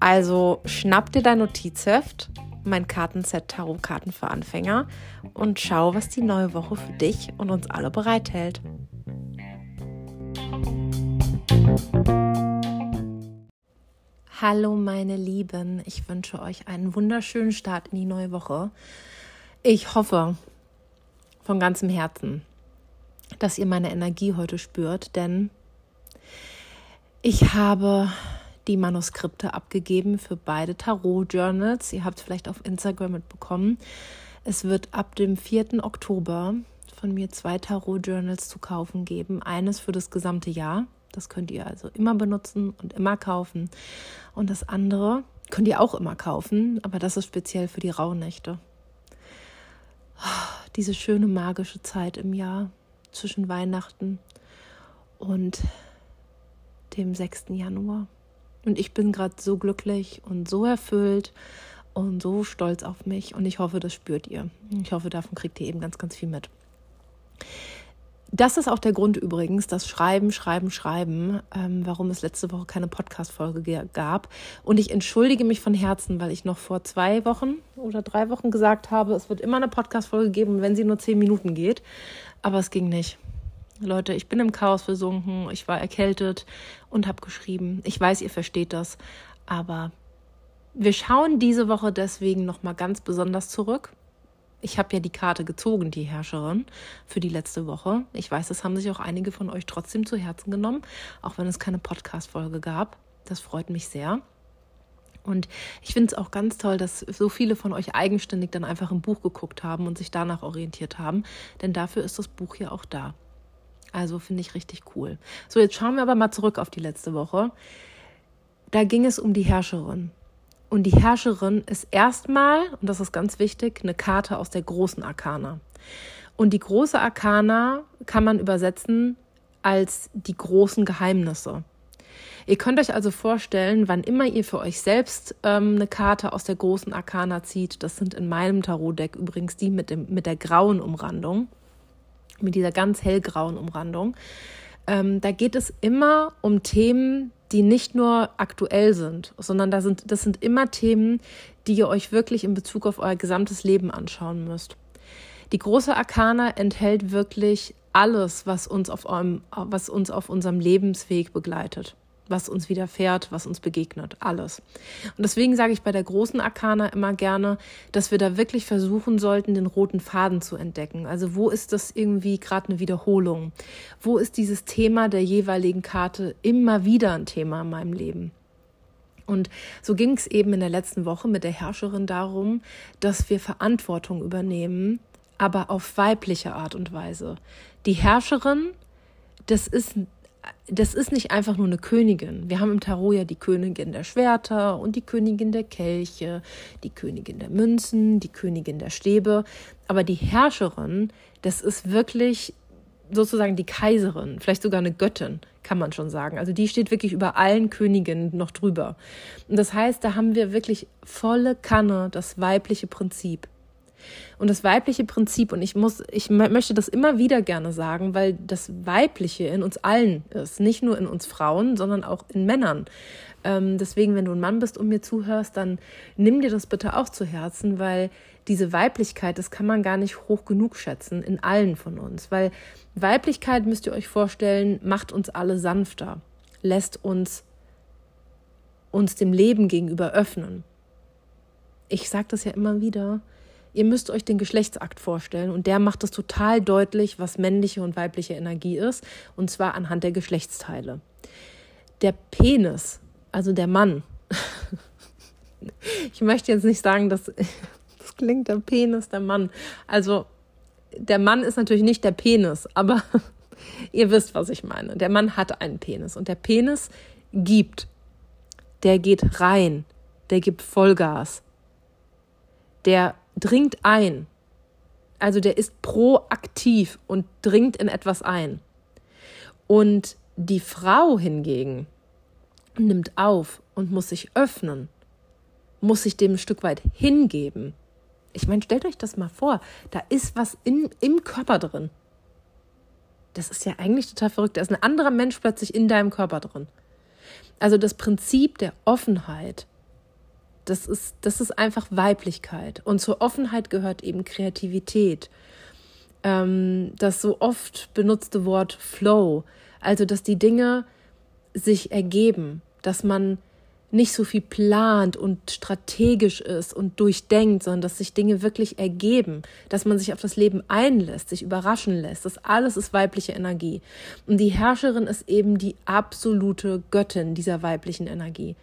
Also schnapp dir dein Notizheft, mein Kartenset Tarotkarten für Anfänger und schau, was die neue Woche für dich und uns alle bereithält. Hallo meine Lieben, ich wünsche euch einen wunderschönen Start in die neue Woche. Ich hoffe von ganzem Herzen, dass ihr meine Energie heute spürt, denn ich habe die Manuskripte abgegeben für beide Tarot-Journals. Ihr habt es vielleicht auf Instagram mitbekommen. Es wird ab dem 4. Oktober von mir zwei Tarot-Journals zu kaufen geben. Eines für das gesamte Jahr. Das könnt ihr also immer benutzen und immer kaufen. Und das andere könnt ihr auch immer kaufen, aber das ist speziell für die Rauhnächte. Diese schöne magische Zeit im Jahr zwischen Weihnachten und dem 6. Januar. Und ich bin gerade so glücklich und so erfüllt und so stolz auf mich. Und ich hoffe, das spürt ihr. Ich hoffe, davon kriegt ihr eben ganz, ganz viel mit. Das ist auch der Grund übrigens, das Schreiben, Schreiben, Schreiben, ähm, warum es letzte Woche keine Podcast-Folge gab. Und ich entschuldige mich von Herzen, weil ich noch vor zwei Wochen oder drei Wochen gesagt habe, es wird immer eine Podcast-Folge geben, wenn sie nur zehn Minuten geht. Aber es ging nicht. Leute, ich bin im Chaos versunken, ich war erkältet und habe geschrieben. Ich weiß, ihr versteht das, aber wir schauen diese Woche deswegen noch mal ganz besonders zurück. Ich habe ja die Karte gezogen, die Herrscherin, für die letzte Woche. Ich weiß, das haben sich auch einige von euch trotzdem zu Herzen genommen, auch wenn es keine Podcast-Folge gab. Das freut mich sehr. Und ich finde es auch ganz toll, dass so viele von euch eigenständig dann einfach im Buch geguckt haben und sich danach orientiert haben, denn dafür ist das Buch ja auch da. Also finde ich richtig cool. So, jetzt schauen wir aber mal zurück auf die letzte Woche. Da ging es um die Herrscherin. Und die Herrscherin ist erstmal, und das ist ganz wichtig, eine Karte aus der großen Arkana. Und die große Arkana kann man übersetzen als die großen Geheimnisse. Ihr könnt euch also vorstellen, wann immer ihr für euch selbst ähm, eine Karte aus der großen Arkana zieht, das sind in meinem Tarotdeck übrigens die mit, dem, mit der grauen Umrandung, mit dieser ganz hellgrauen Umrandung. Ähm, da geht es immer um Themen, die nicht nur aktuell sind, sondern da sind, das sind immer Themen, die ihr euch wirklich in Bezug auf euer gesamtes Leben anschauen müsst. Die große Arkana enthält wirklich alles, was uns auf, eurem, was uns auf unserem Lebensweg begleitet was uns widerfährt, was uns begegnet, alles. Und deswegen sage ich bei der großen Arkana immer gerne, dass wir da wirklich versuchen sollten, den roten Faden zu entdecken. Also wo ist das irgendwie gerade eine Wiederholung? Wo ist dieses Thema der jeweiligen Karte immer wieder ein Thema in meinem Leben? Und so ging es eben in der letzten Woche mit der Herrscherin darum, dass wir Verantwortung übernehmen, aber auf weibliche Art und Weise. Die Herrscherin, das ist das ist nicht einfach nur eine Königin. Wir haben im Tarot ja die Königin der Schwerter und die Königin der Kelche, die Königin der Münzen, die Königin der Stäbe. Aber die Herrscherin, das ist wirklich sozusagen die Kaiserin, vielleicht sogar eine Göttin, kann man schon sagen. Also die steht wirklich über allen Königinnen noch drüber. Und das heißt, da haben wir wirklich volle Kanne das weibliche Prinzip. Und das weibliche Prinzip, und ich muss, ich möchte das immer wieder gerne sagen, weil das Weibliche in uns allen ist, nicht nur in uns Frauen, sondern auch in Männern. Ähm, deswegen, wenn du ein Mann bist und mir zuhörst, dann nimm dir das bitte auch zu Herzen, weil diese Weiblichkeit, das kann man gar nicht hoch genug schätzen in allen von uns. Weil Weiblichkeit, müsst ihr euch vorstellen, macht uns alle sanfter, lässt uns uns dem Leben gegenüber öffnen. Ich sage das ja immer wieder, Ihr müsst euch den Geschlechtsakt vorstellen und der macht es total deutlich, was männliche und weibliche Energie ist, und zwar anhand der Geschlechtsteile. Der Penis, also der Mann, ich möchte jetzt nicht sagen, dass das klingt der Penis, der Mann. Also der Mann ist natürlich nicht der Penis, aber ihr wisst, was ich meine. Der Mann hat einen Penis und der Penis gibt, der geht rein, der gibt Vollgas. Der dringt ein. Also der ist proaktiv und dringt in etwas ein. Und die Frau hingegen nimmt auf und muss sich öffnen, muss sich dem ein Stück weit hingeben. Ich meine, stellt euch das mal vor, da ist was in, im Körper drin. Das ist ja eigentlich total verrückt. Da ist ein anderer Mensch plötzlich in deinem Körper drin. Also das Prinzip der Offenheit, das ist, das ist einfach Weiblichkeit. Und zur Offenheit gehört eben Kreativität. Ähm, das so oft benutzte Wort Flow. Also, dass die Dinge sich ergeben, dass man nicht so viel plant und strategisch ist und durchdenkt, sondern dass sich Dinge wirklich ergeben, dass man sich auf das Leben einlässt, sich überraschen lässt. Das alles ist weibliche Energie. Und die Herrscherin ist eben die absolute Göttin dieser weiblichen Energie.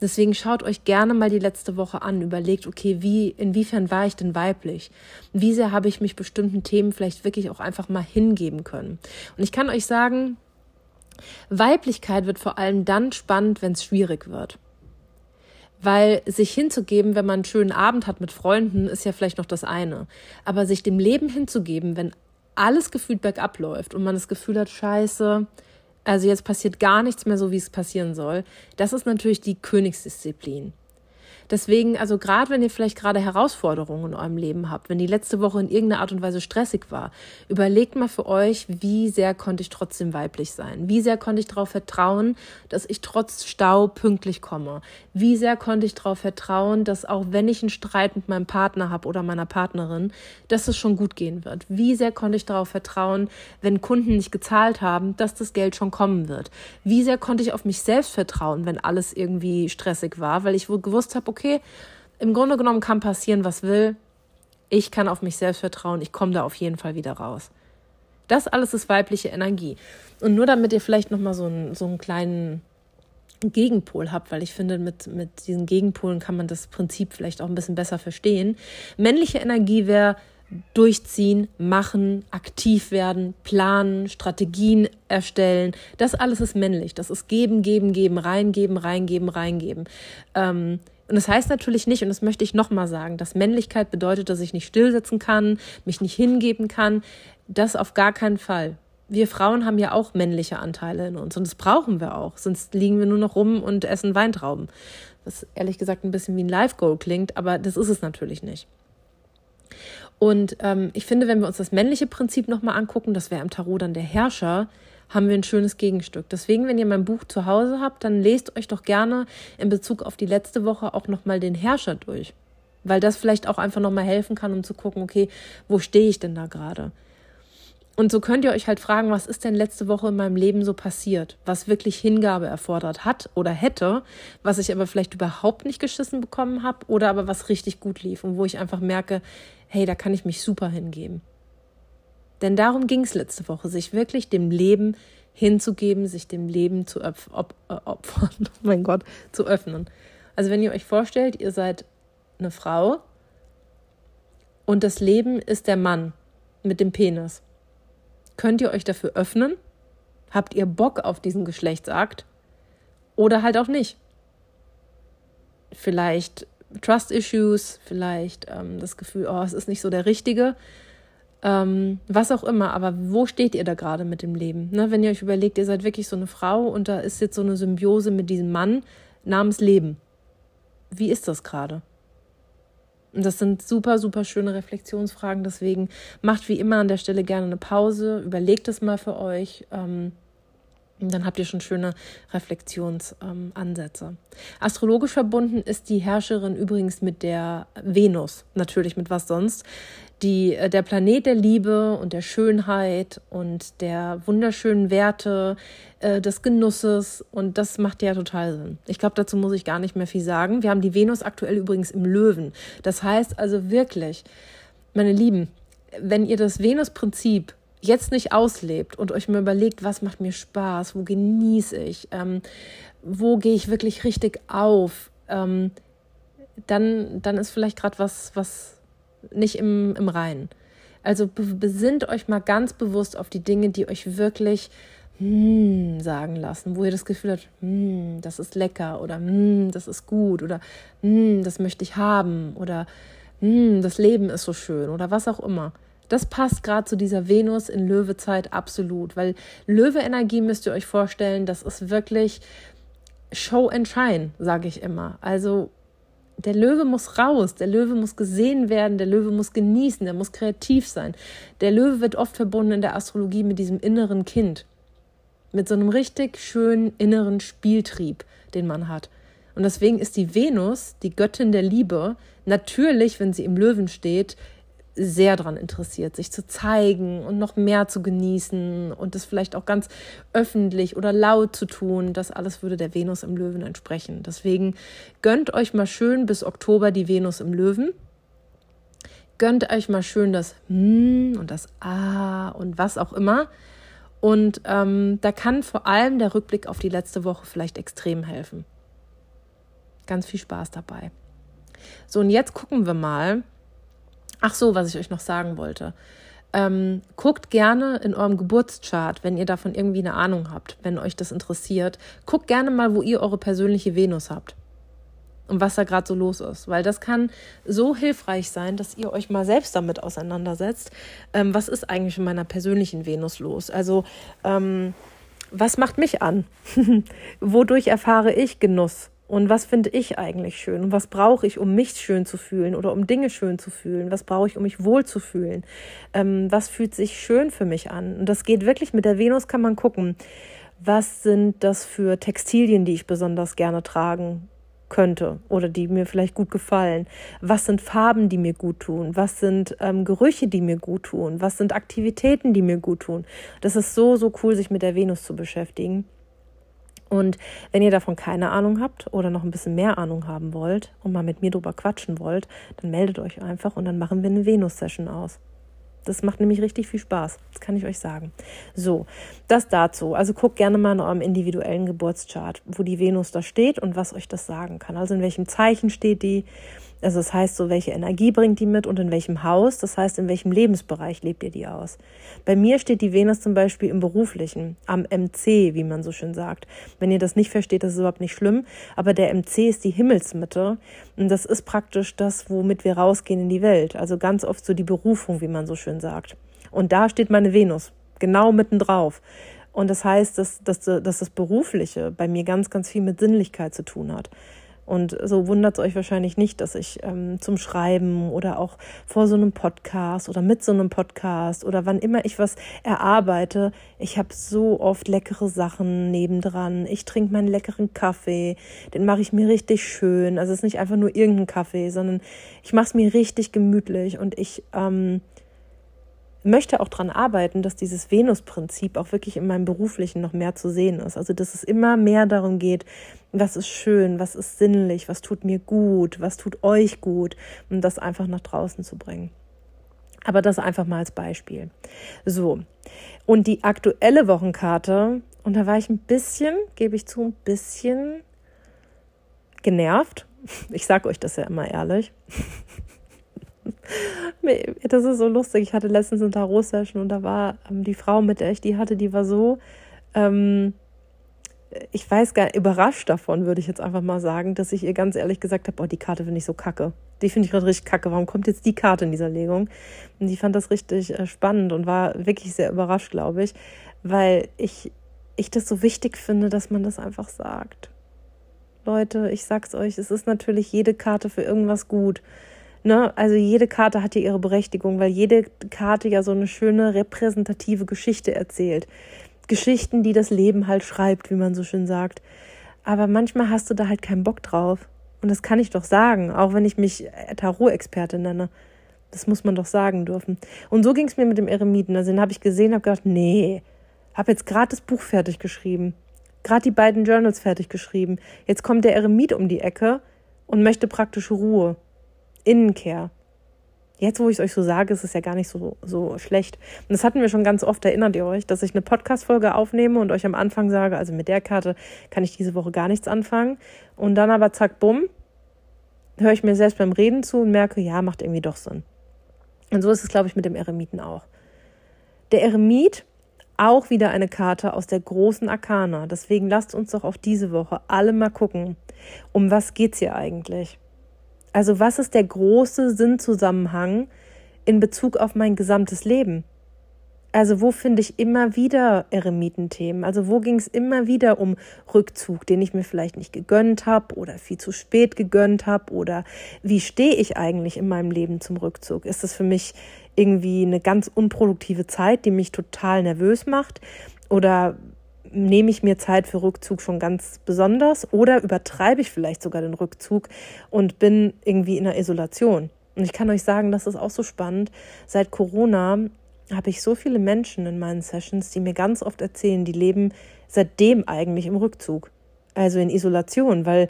Deswegen schaut euch gerne mal die letzte Woche an, überlegt, okay, wie, inwiefern war ich denn weiblich? Wie sehr habe ich mich bestimmten Themen vielleicht wirklich auch einfach mal hingeben können? Und ich kann euch sagen, Weiblichkeit wird vor allem dann spannend, wenn es schwierig wird. Weil sich hinzugeben, wenn man einen schönen Abend hat mit Freunden, ist ja vielleicht noch das eine. Aber sich dem Leben hinzugeben, wenn alles gefühlt bergab läuft und man das Gefühl hat, scheiße, also jetzt passiert gar nichts mehr so, wie es passieren soll, das ist natürlich die Königsdisziplin. Deswegen, also gerade wenn ihr vielleicht gerade Herausforderungen in eurem Leben habt, wenn die letzte Woche in irgendeiner Art und Weise stressig war, überlegt mal für euch, wie sehr konnte ich trotzdem weiblich sein? Wie sehr konnte ich darauf vertrauen, dass ich trotz Stau pünktlich komme? Wie sehr konnte ich darauf vertrauen, dass auch wenn ich einen Streit mit meinem Partner habe oder meiner Partnerin, dass es schon gut gehen wird? Wie sehr konnte ich darauf vertrauen, wenn Kunden nicht gezahlt haben, dass das Geld schon kommen wird? Wie sehr konnte ich auf mich selbst vertrauen, wenn alles irgendwie stressig war, weil ich gewusst habe, okay, okay, im Grunde genommen kann passieren, was will. Ich kann auf mich selbst vertrauen, ich komme da auf jeden Fall wieder raus. Das alles ist weibliche Energie. Und nur damit ihr vielleicht nochmal so einen, so einen kleinen Gegenpol habt, weil ich finde, mit, mit diesen Gegenpolen kann man das Prinzip vielleicht auch ein bisschen besser verstehen. Männliche Energie wäre durchziehen, machen, aktiv werden, planen, Strategien erstellen. Das alles ist männlich. Das ist geben, geben, geben, reingeben, reingeben, reingeben. Ähm, und das heißt natürlich nicht, und das möchte ich nochmal sagen, dass Männlichkeit bedeutet, dass ich nicht stillsitzen kann, mich nicht hingeben kann. Das auf gar keinen Fall. Wir Frauen haben ja auch männliche Anteile in uns und das brauchen wir auch. Sonst liegen wir nur noch rum und essen Weintrauben. Was ehrlich gesagt ein bisschen wie ein Life-Goal klingt, aber das ist es natürlich nicht. Und ähm, ich finde, wenn wir uns das männliche Prinzip nochmal angucken, das wäre im Tarot dann der Herrscher, haben wir ein schönes Gegenstück. Deswegen, wenn ihr mein Buch zu Hause habt, dann lest euch doch gerne in Bezug auf die letzte Woche auch nochmal den Herrscher durch. Weil das vielleicht auch einfach nochmal helfen kann, um zu gucken, okay, wo stehe ich denn da gerade? Und so könnt ihr euch halt fragen, was ist denn letzte Woche in meinem Leben so passiert, was wirklich Hingabe erfordert hat oder hätte, was ich aber vielleicht überhaupt nicht geschissen bekommen habe oder aber was richtig gut lief und wo ich einfach merke, hey, da kann ich mich super hingeben. Denn darum ging es letzte Woche, sich wirklich dem Leben hinzugeben, sich dem Leben zu opf op äh, opfern, oh mein Gott, zu öffnen. Also wenn ihr euch vorstellt, ihr seid eine Frau und das Leben ist der Mann mit dem Penis. Könnt ihr euch dafür öffnen? Habt ihr Bock auf diesen Geschlechtsakt? Oder halt auch nicht? Vielleicht Trust Issues, vielleicht ähm, das Gefühl, oh, es ist nicht so der Richtige ähm, was auch immer, aber wo steht ihr da gerade mit dem Leben? Ne? Wenn ihr euch überlegt, ihr seid wirklich so eine Frau und da ist jetzt so eine Symbiose mit diesem Mann namens Leben. Wie ist das gerade? Und das sind super, super schöne Reflexionsfragen. Deswegen macht wie immer an der Stelle gerne eine Pause, überlegt es mal für euch. Ähm, und dann habt ihr schon schöne Reflexionsansätze. Ähm, Astrologisch verbunden ist die Herrscherin übrigens mit der Venus, natürlich mit was sonst. Die, äh, der Planet der Liebe und der Schönheit und der wunderschönen Werte, äh, des Genusses. Und das macht ja total Sinn. Ich glaube, dazu muss ich gar nicht mehr viel sagen. Wir haben die Venus aktuell übrigens im Löwen. Das heißt also wirklich, meine Lieben, wenn ihr das Venus-Prinzip jetzt nicht auslebt und euch mal überlegt, was macht mir Spaß, wo genieße ich, ähm, wo gehe ich wirklich richtig auf, ähm, dann, dann ist vielleicht gerade was, was nicht im, im Reinen. Also besinnt euch mal ganz bewusst auf die Dinge, die euch wirklich hm, sagen lassen, wo ihr das Gefühl habt, hm, das ist lecker oder hm, das ist gut oder das möchte ich haben oder das Leben ist so schön oder was auch immer. Das passt gerade zu dieser Venus in Löwezeit absolut, weil Löwe-Energie müsst ihr euch vorstellen, das ist wirklich Show and Shine, sage ich immer. Also der Löwe muss raus, der Löwe muss gesehen werden, der Löwe muss genießen, der muss kreativ sein. Der Löwe wird oft verbunden in der Astrologie mit diesem inneren Kind, mit so einem richtig schönen inneren Spieltrieb, den man hat. Und deswegen ist die Venus, die Göttin der Liebe, natürlich, wenn sie im Löwen steht, sehr daran interessiert, sich zu zeigen und noch mehr zu genießen und das vielleicht auch ganz öffentlich oder laut zu tun. Das alles würde der Venus im Löwen entsprechen. Deswegen gönnt euch mal schön bis Oktober die Venus im Löwen. Gönnt euch mal schön das Hm und das Ah und was auch immer. Und ähm, da kann vor allem der Rückblick auf die letzte Woche vielleicht extrem helfen. Ganz viel Spaß dabei. So, und jetzt gucken wir mal, Ach so, was ich euch noch sagen wollte. Ähm, guckt gerne in eurem Geburtschart, wenn ihr davon irgendwie eine Ahnung habt, wenn euch das interessiert. Guckt gerne mal, wo ihr eure persönliche Venus habt und was da gerade so los ist, weil das kann so hilfreich sein, dass ihr euch mal selbst damit auseinandersetzt. Ähm, was ist eigentlich in meiner persönlichen Venus los? Also, ähm, was macht mich an? Wodurch erfahre ich Genuss? Und was finde ich eigentlich schön? Und was brauche ich, um mich schön zu fühlen oder um Dinge schön zu fühlen? Was brauche ich, um mich wohl zu fühlen? Ähm, was fühlt sich schön für mich an? Und das geht wirklich mit der Venus, kann man gucken. Was sind das für Textilien, die ich besonders gerne tragen könnte oder die mir vielleicht gut gefallen? Was sind Farben, die mir gut tun? Was sind ähm, Gerüche, die mir gut tun? Was sind Aktivitäten, die mir gut tun? Das ist so, so cool, sich mit der Venus zu beschäftigen. Und wenn ihr davon keine Ahnung habt oder noch ein bisschen mehr Ahnung haben wollt und mal mit mir drüber quatschen wollt, dann meldet euch einfach und dann machen wir eine Venus-Session aus. Das macht nämlich richtig viel Spaß, das kann ich euch sagen. So, das dazu. Also guckt gerne mal in eurem individuellen Geburtschart, wo die Venus da steht und was euch das sagen kann. Also in welchem Zeichen steht die, also das heißt so, welche Energie bringt die mit und in welchem Haus, das heißt, in welchem Lebensbereich lebt ihr die aus. Bei mir steht die Venus zum Beispiel im Beruflichen, am MC, wie man so schön sagt. Wenn ihr das nicht versteht, das ist überhaupt nicht schlimm, aber der MC ist die Himmelsmitte und das ist praktisch das, womit wir rausgehen in die Welt. Also ganz oft so die Berufung, wie man so schön sagt. Und da steht meine Venus, genau mittendrauf. Und das heißt, dass, dass, dass das Berufliche bei mir ganz, ganz viel mit Sinnlichkeit zu tun hat. Und so wundert es euch wahrscheinlich nicht, dass ich ähm, zum Schreiben oder auch vor so einem Podcast oder mit so einem Podcast oder wann immer ich was erarbeite, ich habe so oft leckere Sachen nebendran. Ich trinke meinen leckeren Kaffee, den mache ich mir richtig schön. Also es ist nicht einfach nur irgendein Kaffee, sondern ich mache es mir richtig gemütlich und ich ähm, möchte auch daran arbeiten, dass dieses Venus-Prinzip auch wirklich in meinem beruflichen noch mehr zu sehen ist. Also dass es immer mehr darum geht, was ist schön, was ist sinnlich, was tut mir gut, was tut euch gut, um das einfach nach draußen zu bringen. Aber das einfach mal als Beispiel. So, und die aktuelle Wochenkarte, und da war ich ein bisschen, gebe ich zu, ein bisschen genervt. Ich sage euch das ja immer ehrlich. das ist so lustig. Ich hatte letztens eine Tarot-Session und da war ähm, die Frau, mit der ich die hatte, die war so, ähm, ich weiß gar nicht, überrascht davon, würde ich jetzt einfach mal sagen, dass ich ihr ganz ehrlich gesagt habe, boah, die Karte finde ich so kacke. Die finde ich gerade richtig kacke. Warum kommt jetzt die Karte in dieser Legung? Und ich fand das richtig äh, spannend und war wirklich sehr überrascht, glaube ich, weil ich, ich das so wichtig finde, dass man das einfach sagt. Leute, ich sag's euch, es ist natürlich jede Karte für irgendwas gut. Ne? Also jede Karte hat ja ihre Berechtigung, weil jede Karte ja so eine schöne repräsentative Geschichte erzählt. Geschichten, die das Leben halt schreibt, wie man so schön sagt. Aber manchmal hast du da halt keinen Bock drauf. Und das kann ich doch sagen, auch wenn ich mich Tarot-Experte nenne. Das muss man doch sagen dürfen. Und so ging es mir mit dem Eremiten. Also den habe ich gesehen, habe gedacht, nee, habe jetzt gerade das Buch fertig geschrieben. Gerade die beiden Journals fertig geschrieben. Jetzt kommt der Eremit um die Ecke und möchte praktische Ruhe. Innenkehr. Jetzt, wo ich es euch so sage, ist es ja gar nicht so, so schlecht. Und das hatten wir schon ganz oft, erinnert ihr euch, dass ich eine Podcast-Folge aufnehme und euch am Anfang sage, also mit der Karte kann ich diese Woche gar nichts anfangen. Und dann aber zack, bumm, höre ich mir selbst beim Reden zu und merke, ja, macht irgendwie doch Sinn. Und so ist es, glaube ich, mit dem Eremiten auch. Der Eremit auch wieder eine Karte aus der großen Arkana. Deswegen lasst uns doch auf diese Woche alle mal gucken, um was geht's hier eigentlich? Also was ist der große Sinnzusammenhang in Bezug auf mein gesamtes Leben? Also wo finde ich immer wieder Eremitenthemen? Also wo ging es immer wieder um Rückzug, den ich mir vielleicht nicht gegönnt habe oder viel zu spät gegönnt habe? Oder wie stehe ich eigentlich in meinem Leben zum Rückzug? Ist das für mich irgendwie eine ganz unproduktive Zeit, die mich total nervös macht? Oder nehme ich mir Zeit für Rückzug schon ganz besonders? Oder übertreibe ich vielleicht sogar den Rückzug und bin irgendwie in einer Isolation? Und ich kann euch sagen, das ist auch so spannend. Seit Corona habe ich so viele Menschen in meinen Sessions, die mir ganz oft erzählen, die leben seitdem eigentlich im Rückzug, also in Isolation, weil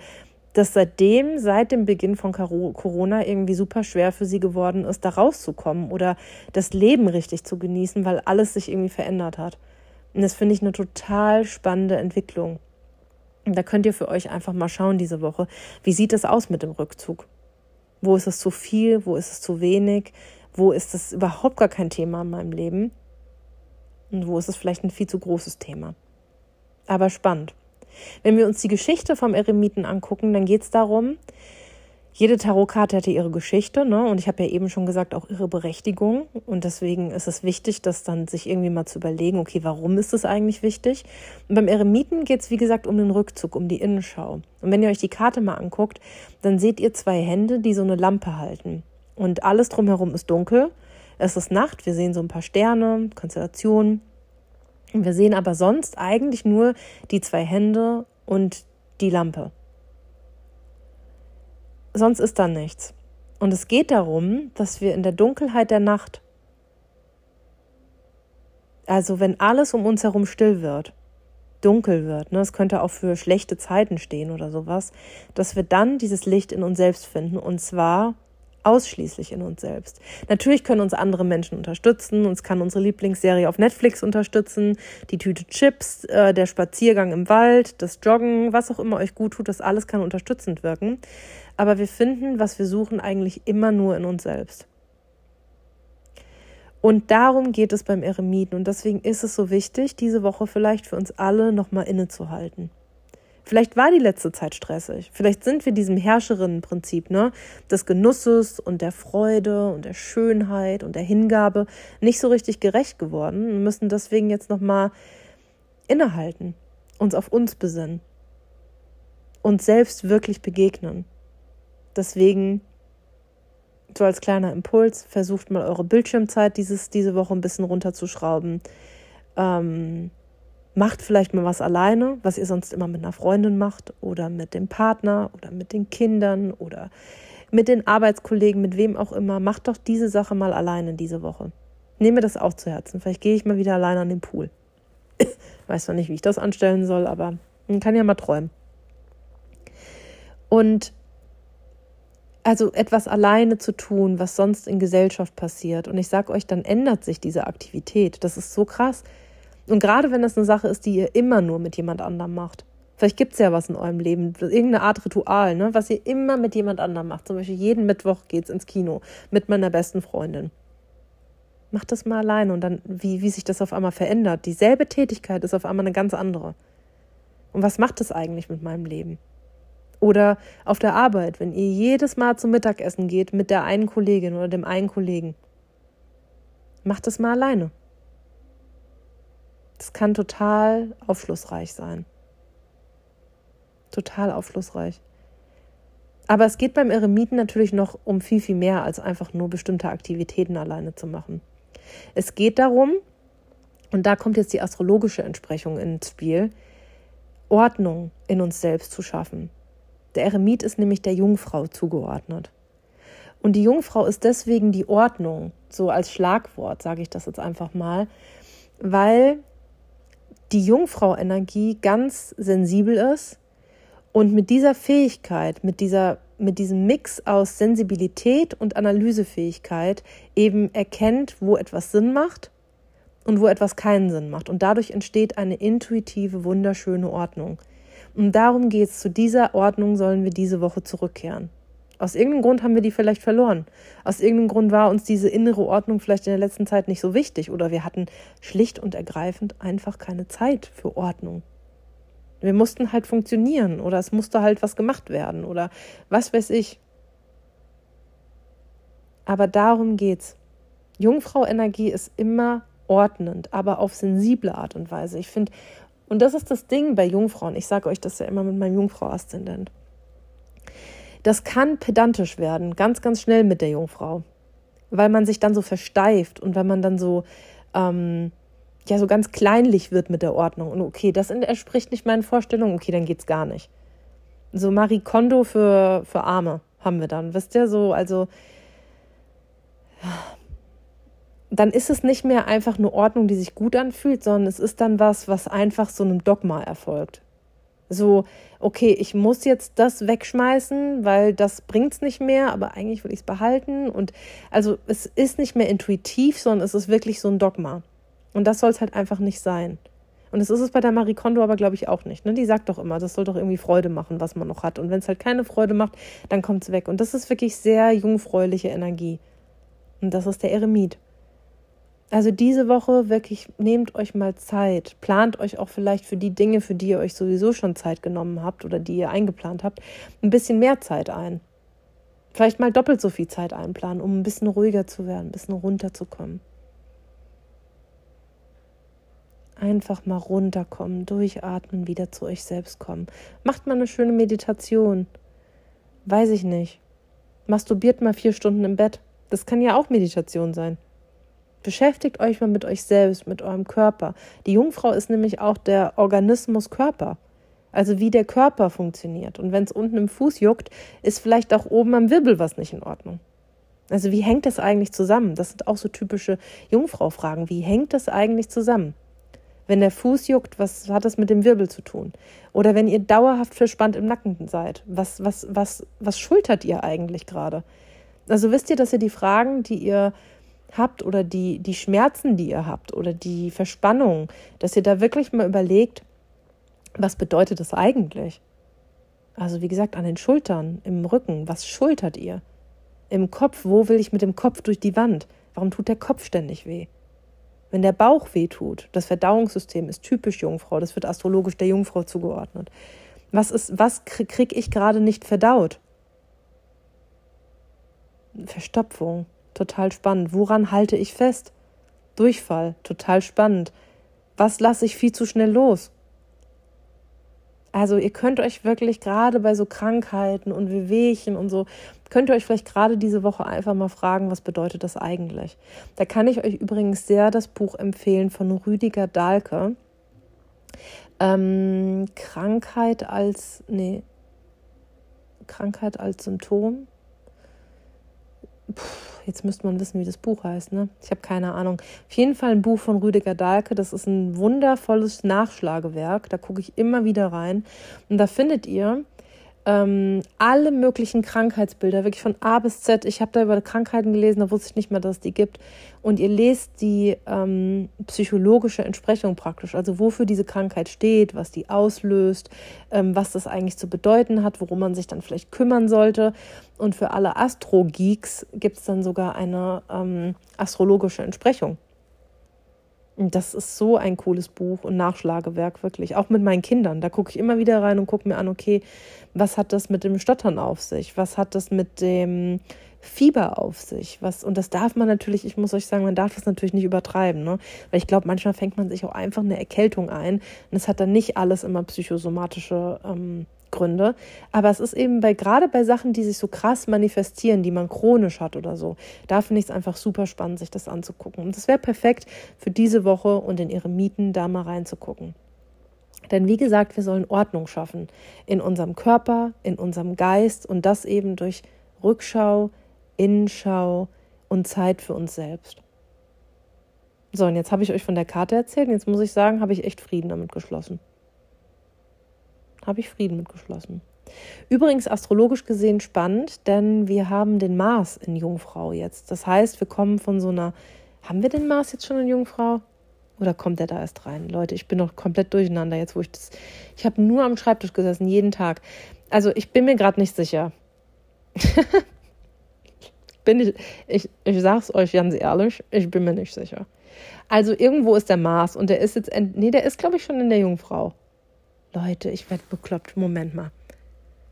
das seitdem, seit dem Beginn von Corona irgendwie super schwer für sie geworden ist, da rauszukommen oder das Leben richtig zu genießen, weil alles sich irgendwie verändert hat. Und das finde ich eine total spannende Entwicklung. Und da könnt ihr für euch einfach mal schauen diese Woche, wie sieht es aus mit dem Rückzug? Wo ist es zu viel? Wo ist es zu wenig? Wo ist das überhaupt gar kein Thema in meinem Leben? Und wo ist es vielleicht ein viel zu großes Thema? Aber spannend. Wenn wir uns die Geschichte vom Eremiten angucken, dann geht es darum, jede Tarotkarte hatte ihre Geschichte, ne? Und ich habe ja eben schon gesagt, auch ihre Berechtigung. Und deswegen ist es wichtig, das dann sich irgendwie mal zu überlegen, okay, warum ist das eigentlich wichtig? Und beim Eremiten geht es, wie gesagt, um den Rückzug, um die Innenschau. Und wenn ihr euch die Karte mal anguckt, dann seht ihr zwei Hände, die so eine Lampe halten und alles drumherum ist dunkel. Es ist Nacht, wir sehen so ein paar Sterne, Konstellationen. Und wir sehen aber sonst eigentlich nur die zwei Hände und die Lampe. Sonst ist da nichts. Und es geht darum, dass wir in der Dunkelheit der Nacht, also wenn alles um uns herum still wird, dunkel wird, ne, es könnte auch für schlechte Zeiten stehen oder sowas, dass wir dann dieses Licht in uns selbst finden und zwar ausschließlich in uns selbst. Natürlich können uns andere Menschen unterstützen, uns kann unsere Lieblingsserie auf Netflix unterstützen, die Tüte Chips, äh, der Spaziergang im Wald, das Joggen, was auch immer euch gut tut, das alles kann unterstützend wirken. Aber wir finden, was wir suchen, eigentlich immer nur in uns selbst. Und darum geht es beim Eremiten. Und deswegen ist es so wichtig, diese Woche vielleicht für uns alle nochmal innezuhalten. Vielleicht war die letzte Zeit stressig. Vielleicht sind wir diesem Herrscherinnenprinzip, ne, des Genusses und der Freude und der Schönheit und der Hingabe nicht so richtig gerecht geworden und müssen deswegen jetzt nochmal innehalten, uns auf uns besinnen, uns selbst wirklich begegnen. Deswegen so als kleiner Impuls, versucht mal eure Bildschirmzeit dieses, diese Woche ein bisschen runterzuschrauben. Ähm, Macht vielleicht mal was alleine, was ihr sonst immer mit einer Freundin macht oder mit dem Partner oder mit den Kindern oder mit den Arbeitskollegen, mit wem auch immer. Macht doch diese Sache mal alleine diese Woche. Nehme das auch zu Herzen. Vielleicht gehe ich mal wieder alleine an den Pool. Weiß zwar nicht, wie ich das anstellen soll, aber man kann ja mal träumen. Und also etwas alleine zu tun, was sonst in Gesellschaft passiert. Und ich sage euch, dann ändert sich diese Aktivität. Das ist so krass. Und gerade wenn das eine Sache ist, die ihr immer nur mit jemand anderem macht. Vielleicht gibt es ja was in eurem Leben, irgendeine Art Ritual, ne, was ihr immer mit jemand anderem macht. Zum Beispiel jeden Mittwoch geht's ins Kino mit meiner besten Freundin. Macht das mal alleine und dann, wie, wie sich das auf einmal verändert. Dieselbe Tätigkeit ist auf einmal eine ganz andere. Und was macht das eigentlich mit meinem Leben? Oder auf der Arbeit, wenn ihr jedes Mal zum Mittagessen geht mit der einen Kollegin oder dem einen Kollegen. Macht das mal alleine. Das kann total aufschlussreich sein. Total aufschlussreich. Aber es geht beim Eremiten natürlich noch um viel, viel mehr als einfach nur bestimmte Aktivitäten alleine zu machen. Es geht darum, und da kommt jetzt die astrologische Entsprechung ins Spiel, Ordnung in uns selbst zu schaffen. Der Eremit ist nämlich der Jungfrau zugeordnet. Und die Jungfrau ist deswegen die Ordnung, so als Schlagwort sage ich das jetzt einfach mal, weil die Jungfrau-Energie ganz sensibel ist und mit dieser Fähigkeit, mit dieser mit diesem Mix aus Sensibilität und Analysefähigkeit eben erkennt, wo etwas Sinn macht und wo etwas keinen Sinn macht. Und dadurch entsteht eine intuitive, wunderschöne Ordnung. Und darum geht es. Zu dieser Ordnung sollen wir diese Woche zurückkehren. Aus irgendeinem Grund haben wir die vielleicht verloren. Aus irgendeinem Grund war uns diese innere Ordnung vielleicht in der letzten Zeit nicht so wichtig oder wir hatten schlicht und ergreifend einfach keine Zeit für Ordnung. Wir mussten halt funktionieren oder es musste halt was gemacht werden oder was weiß ich. Aber darum geht's. Jungfrau-Energie ist immer ordnend, aber auf sensible Art und Weise. Ich finde, und das ist das Ding bei Jungfrauen. Ich sage euch das ja immer mit meinem Jungfrau-Aszendent. Das kann pedantisch werden, ganz, ganz schnell mit der Jungfrau, weil man sich dann so versteift und weil man dann so, ähm, ja, so ganz kleinlich wird mit der Ordnung. Und okay, das entspricht nicht meinen Vorstellungen, okay, dann geht's gar nicht. So Marie Kondo für, für Arme haben wir dann, wisst ihr, so, also dann ist es nicht mehr einfach eine Ordnung, die sich gut anfühlt, sondern es ist dann was, was einfach so einem Dogma erfolgt. So, okay, ich muss jetzt das wegschmeißen, weil das bringt es nicht mehr, aber eigentlich will ich es behalten. Und also es ist nicht mehr intuitiv, sondern es ist wirklich so ein Dogma. Und das soll es halt einfach nicht sein. Und das ist es bei der Marie Kondo aber, glaube ich, auch nicht. Ne? Die sagt doch immer, das soll doch irgendwie Freude machen, was man noch hat. Und wenn es halt keine Freude macht, dann kommt es weg. Und das ist wirklich sehr jungfräuliche Energie. Und das ist der Eremit. Also diese Woche wirklich nehmt euch mal Zeit, plant euch auch vielleicht für die Dinge, für die ihr euch sowieso schon Zeit genommen habt oder die ihr eingeplant habt, ein bisschen mehr Zeit ein. Vielleicht mal doppelt so viel Zeit einplanen, um ein bisschen ruhiger zu werden, ein bisschen runterzukommen. Einfach mal runterkommen, durchatmen, wieder zu euch selbst kommen. Macht mal eine schöne Meditation. Weiß ich nicht. Masturbiert mal vier Stunden im Bett. Das kann ja auch Meditation sein. Beschäftigt euch mal mit euch selbst, mit eurem Körper. Die Jungfrau ist nämlich auch der Organismus Körper. Also wie der Körper funktioniert. Und wenn es unten im Fuß juckt, ist vielleicht auch oben am Wirbel was nicht in Ordnung. Also wie hängt das eigentlich zusammen? Das sind auch so typische Jungfrau-Fragen. Wie hängt das eigentlich zusammen? Wenn der Fuß juckt, was hat das mit dem Wirbel zu tun? Oder wenn ihr dauerhaft verspannt im Nacken seid, was, was, was, was schultert ihr eigentlich gerade? Also wisst ihr, dass ihr die Fragen, die ihr habt oder die, die Schmerzen, die ihr habt oder die Verspannung, dass ihr da wirklich mal überlegt, was bedeutet das eigentlich? Also wie gesagt, an den Schultern, im Rücken, was schultert ihr? Im Kopf, wo will ich mit dem Kopf durch die Wand? Warum tut der Kopf ständig weh? Wenn der Bauch weh tut, das Verdauungssystem ist typisch Jungfrau, das wird astrologisch der Jungfrau zugeordnet. Was ist, was krieg ich gerade nicht verdaut? Verstopfung, total spannend. Woran halte ich fest? Durchfall, total spannend. Was lasse ich viel zu schnell los? Also ihr könnt euch wirklich gerade bei so Krankheiten und Wehwehchen und so, könnt ihr euch vielleicht gerade diese Woche einfach mal fragen, was bedeutet das eigentlich? Da kann ich euch übrigens sehr das Buch empfehlen von Rüdiger Dahlke. Ähm, Krankheit als, nee, Krankheit als Symptom. Puh Jetzt müsste man wissen, wie das Buch heißt, ne? Ich habe keine Ahnung. Auf jeden Fall ein Buch von Rüdiger Dahlke. Das ist ein wundervolles Nachschlagewerk. Da gucke ich immer wieder rein. Und da findet ihr ähm, alle möglichen Krankheitsbilder, wirklich von A bis Z. Ich habe da über Krankheiten gelesen, da wusste ich nicht mehr, dass es die gibt. Und ihr lest die ähm, psychologische Entsprechung praktisch, also wofür diese Krankheit steht, was die auslöst, ähm, was das eigentlich zu bedeuten hat, worum man sich dann vielleicht kümmern sollte. Und für alle Astro-Geeks gibt es dann sogar eine ähm, astrologische Entsprechung. Das ist so ein cooles Buch und Nachschlagewerk, wirklich. Auch mit meinen Kindern. Da gucke ich immer wieder rein und gucke mir an, okay, was hat das mit dem Stottern auf sich? Was hat das mit dem Fieber auf sich? Was, und das darf man natürlich, ich muss euch sagen, man darf das natürlich nicht übertreiben. Ne? Weil ich glaube, manchmal fängt man sich auch einfach eine Erkältung ein. Und es hat dann nicht alles immer psychosomatische ähm, Gründe. Aber es ist eben bei, gerade bei Sachen, die sich so krass manifestieren, die man chronisch hat oder so, da finde ich es einfach super spannend, sich das anzugucken. Und das wäre perfekt für diese Woche und in ihre Mieten da mal reinzugucken. Denn wie gesagt, wir sollen Ordnung schaffen in unserem Körper, in unserem Geist und das eben durch Rückschau, Innenschau und Zeit für uns selbst. So, und jetzt habe ich euch von der Karte erzählt. Jetzt muss ich sagen, habe ich echt Frieden damit geschlossen habe ich Frieden mitgeschlossen. Übrigens astrologisch gesehen spannend, denn wir haben den Mars in Jungfrau jetzt. Das heißt, wir kommen von so einer. Haben wir den Mars jetzt schon in Jungfrau? Oder kommt der da erst rein? Leute, ich bin noch komplett durcheinander jetzt, wo ich das. Ich habe nur am Schreibtisch gesessen, jeden Tag. Also ich bin mir gerade nicht sicher. bin ich, ich, ich sag's euch ganz ehrlich, ich bin mir nicht sicher. Also irgendwo ist der Mars und der ist jetzt, nee, der ist glaube ich schon in der Jungfrau. Leute, ich werde bekloppt. Moment mal.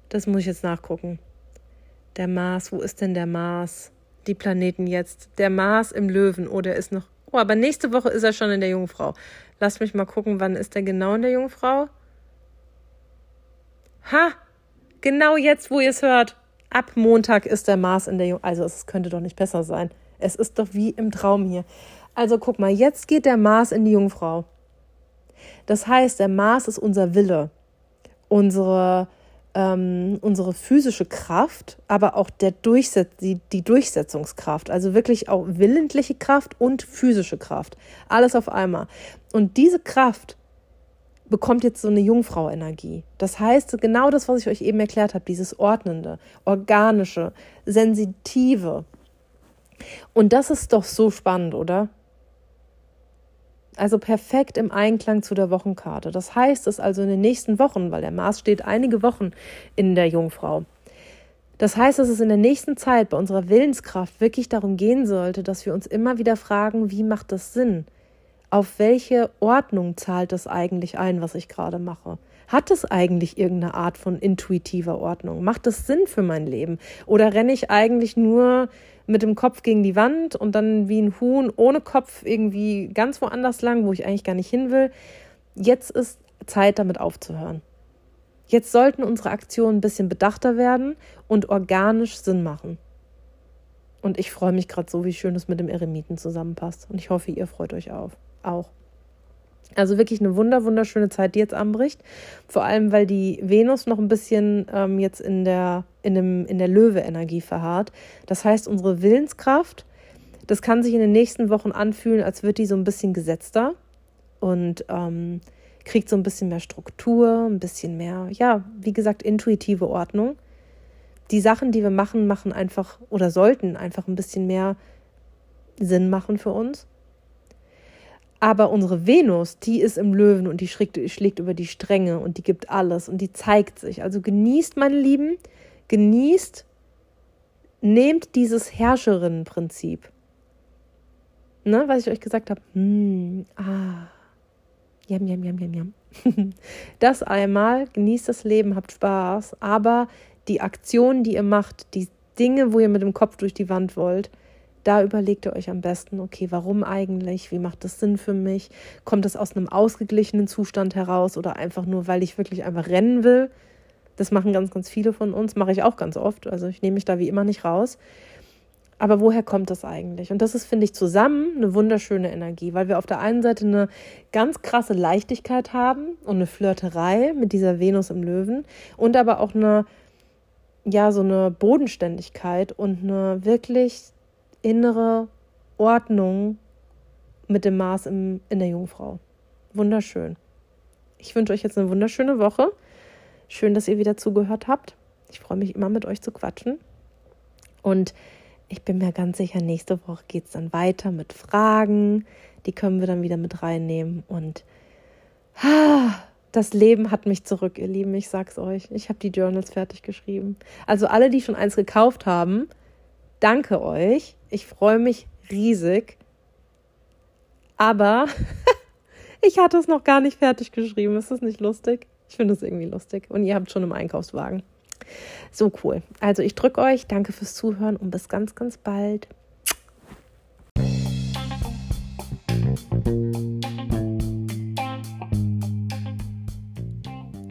Das muss ich jetzt nachgucken. Der Mars, wo ist denn der Mars? Die Planeten jetzt. Der Mars im Löwen. Oh, der ist noch. Oh, aber nächste Woche ist er schon in der Jungfrau. Lasst mich mal gucken, wann ist er genau in der Jungfrau? Ha! Genau jetzt, wo ihr es hört. Ab Montag ist der Mars in der Jungfrau. Also, es könnte doch nicht besser sein. Es ist doch wie im Traum hier. Also, guck mal, jetzt geht der Mars in die Jungfrau. Das heißt, der Mars ist unser Wille, unsere, ähm, unsere physische Kraft, aber auch der Durchset die, die Durchsetzungskraft. Also wirklich auch willentliche Kraft und physische Kraft. Alles auf einmal. Und diese Kraft bekommt jetzt so eine Jungfrau-Energie. Das heißt, genau das, was ich euch eben erklärt habe, dieses Ordnende, Organische, Sensitive. Und das ist doch so spannend, oder? Also perfekt im Einklang zu der Wochenkarte. Das heißt es also in den nächsten Wochen, weil der Mars steht einige Wochen in der Jungfrau. Das heißt, dass es in der nächsten Zeit bei unserer Willenskraft wirklich darum gehen sollte, dass wir uns immer wieder fragen, wie macht das Sinn? Auf welche Ordnung zahlt das eigentlich ein, was ich gerade mache? Hat es eigentlich irgendeine Art von intuitiver Ordnung? Macht es Sinn für mein Leben? Oder renne ich eigentlich nur mit dem Kopf gegen die Wand und dann wie ein Huhn ohne Kopf irgendwie ganz woanders lang, wo ich eigentlich gar nicht hin will? Jetzt ist Zeit, damit aufzuhören. Jetzt sollten unsere Aktionen ein bisschen bedachter werden und organisch Sinn machen. Und ich freue mich gerade so, wie schön es mit dem Eremiten zusammenpasst. Und ich hoffe, ihr freut euch auf, auch. Also wirklich eine wunder, wunderschöne Zeit, die jetzt anbricht. Vor allem, weil die Venus noch ein bisschen ähm, jetzt in der, in, in der Löwe-Energie verharrt. Das heißt, unsere Willenskraft, das kann sich in den nächsten Wochen anfühlen, als wird die so ein bisschen gesetzter und ähm, kriegt so ein bisschen mehr Struktur, ein bisschen mehr, ja, wie gesagt, intuitive Ordnung. Die Sachen, die wir machen, machen einfach oder sollten einfach ein bisschen mehr Sinn machen für uns. Aber unsere Venus, die ist im Löwen und die schlägt, schlägt über die Stränge und die gibt alles und die zeigt sich. Also genießt, meine Lieben, genießt, nehmt dieses Herrscherinnenprinzip. Ne, was ich euch gesagt habe. Hm, ah, jam, jam, jam, jam, jam. Das einmal, genießt das Leben, habt Spaß, aber die Aktionen, die ihr macht, die Dinge, wo ihr mit dem Kopf durch die Wand wollt, da überlegt ihr euch am besten, okay, warum eigentlich? Wie macht das Sinn für mich? Kommt das aus einem ausgeglichenen Zustand heraus oder einfach nur, weil ich wirklich einfach rennen will? Das machen ganz, ganz viele von uns, mache ich auch ganz oft. Also ich nehme mich da wie immer nicht raus. Aber woher kommt das eigentlich? Und das ist, finde ich, zusammen eine wunderschöne Energie, weil wir auf der einen Seite eine ganz krasse Leichtigkeit haben und eine Flirterei mit dieser Venus im Löwen und aber auch eine, ja, so eine Bodenständigkeit und eine wirklich innere Ordnung mit dem Mars im, in der Jungfrau. Wunderschön. Ich wünsche euch jetzt eine wunderschöne Woche. Schön, dass ihr wieder zugehört habt. Ich freue mich immer mit euch zu quatschen. Und ich bin mir ganz sicher, nächste Woche geht es dann weiter mit Fragen. Die können wir dann wieder mit reinnehmen. Und ah, das Leben hat mich zurück, ihr Lieben. Ich sag's euch. Ich habe die Journals fertig geschrieben. Also alle, die schon eins gekauft haben, danke euch. Ich freue mich riesig. Aber ich hatte es noch gar nicht fertig geschrieben. Ist das nicht lustig? Ich finde es irgendwie lustig. Und ihr habt schon im Einkaufswagen. So cool. Also ich drücke euch. Danke fürs Zuhören und bis ganz, ganz bald.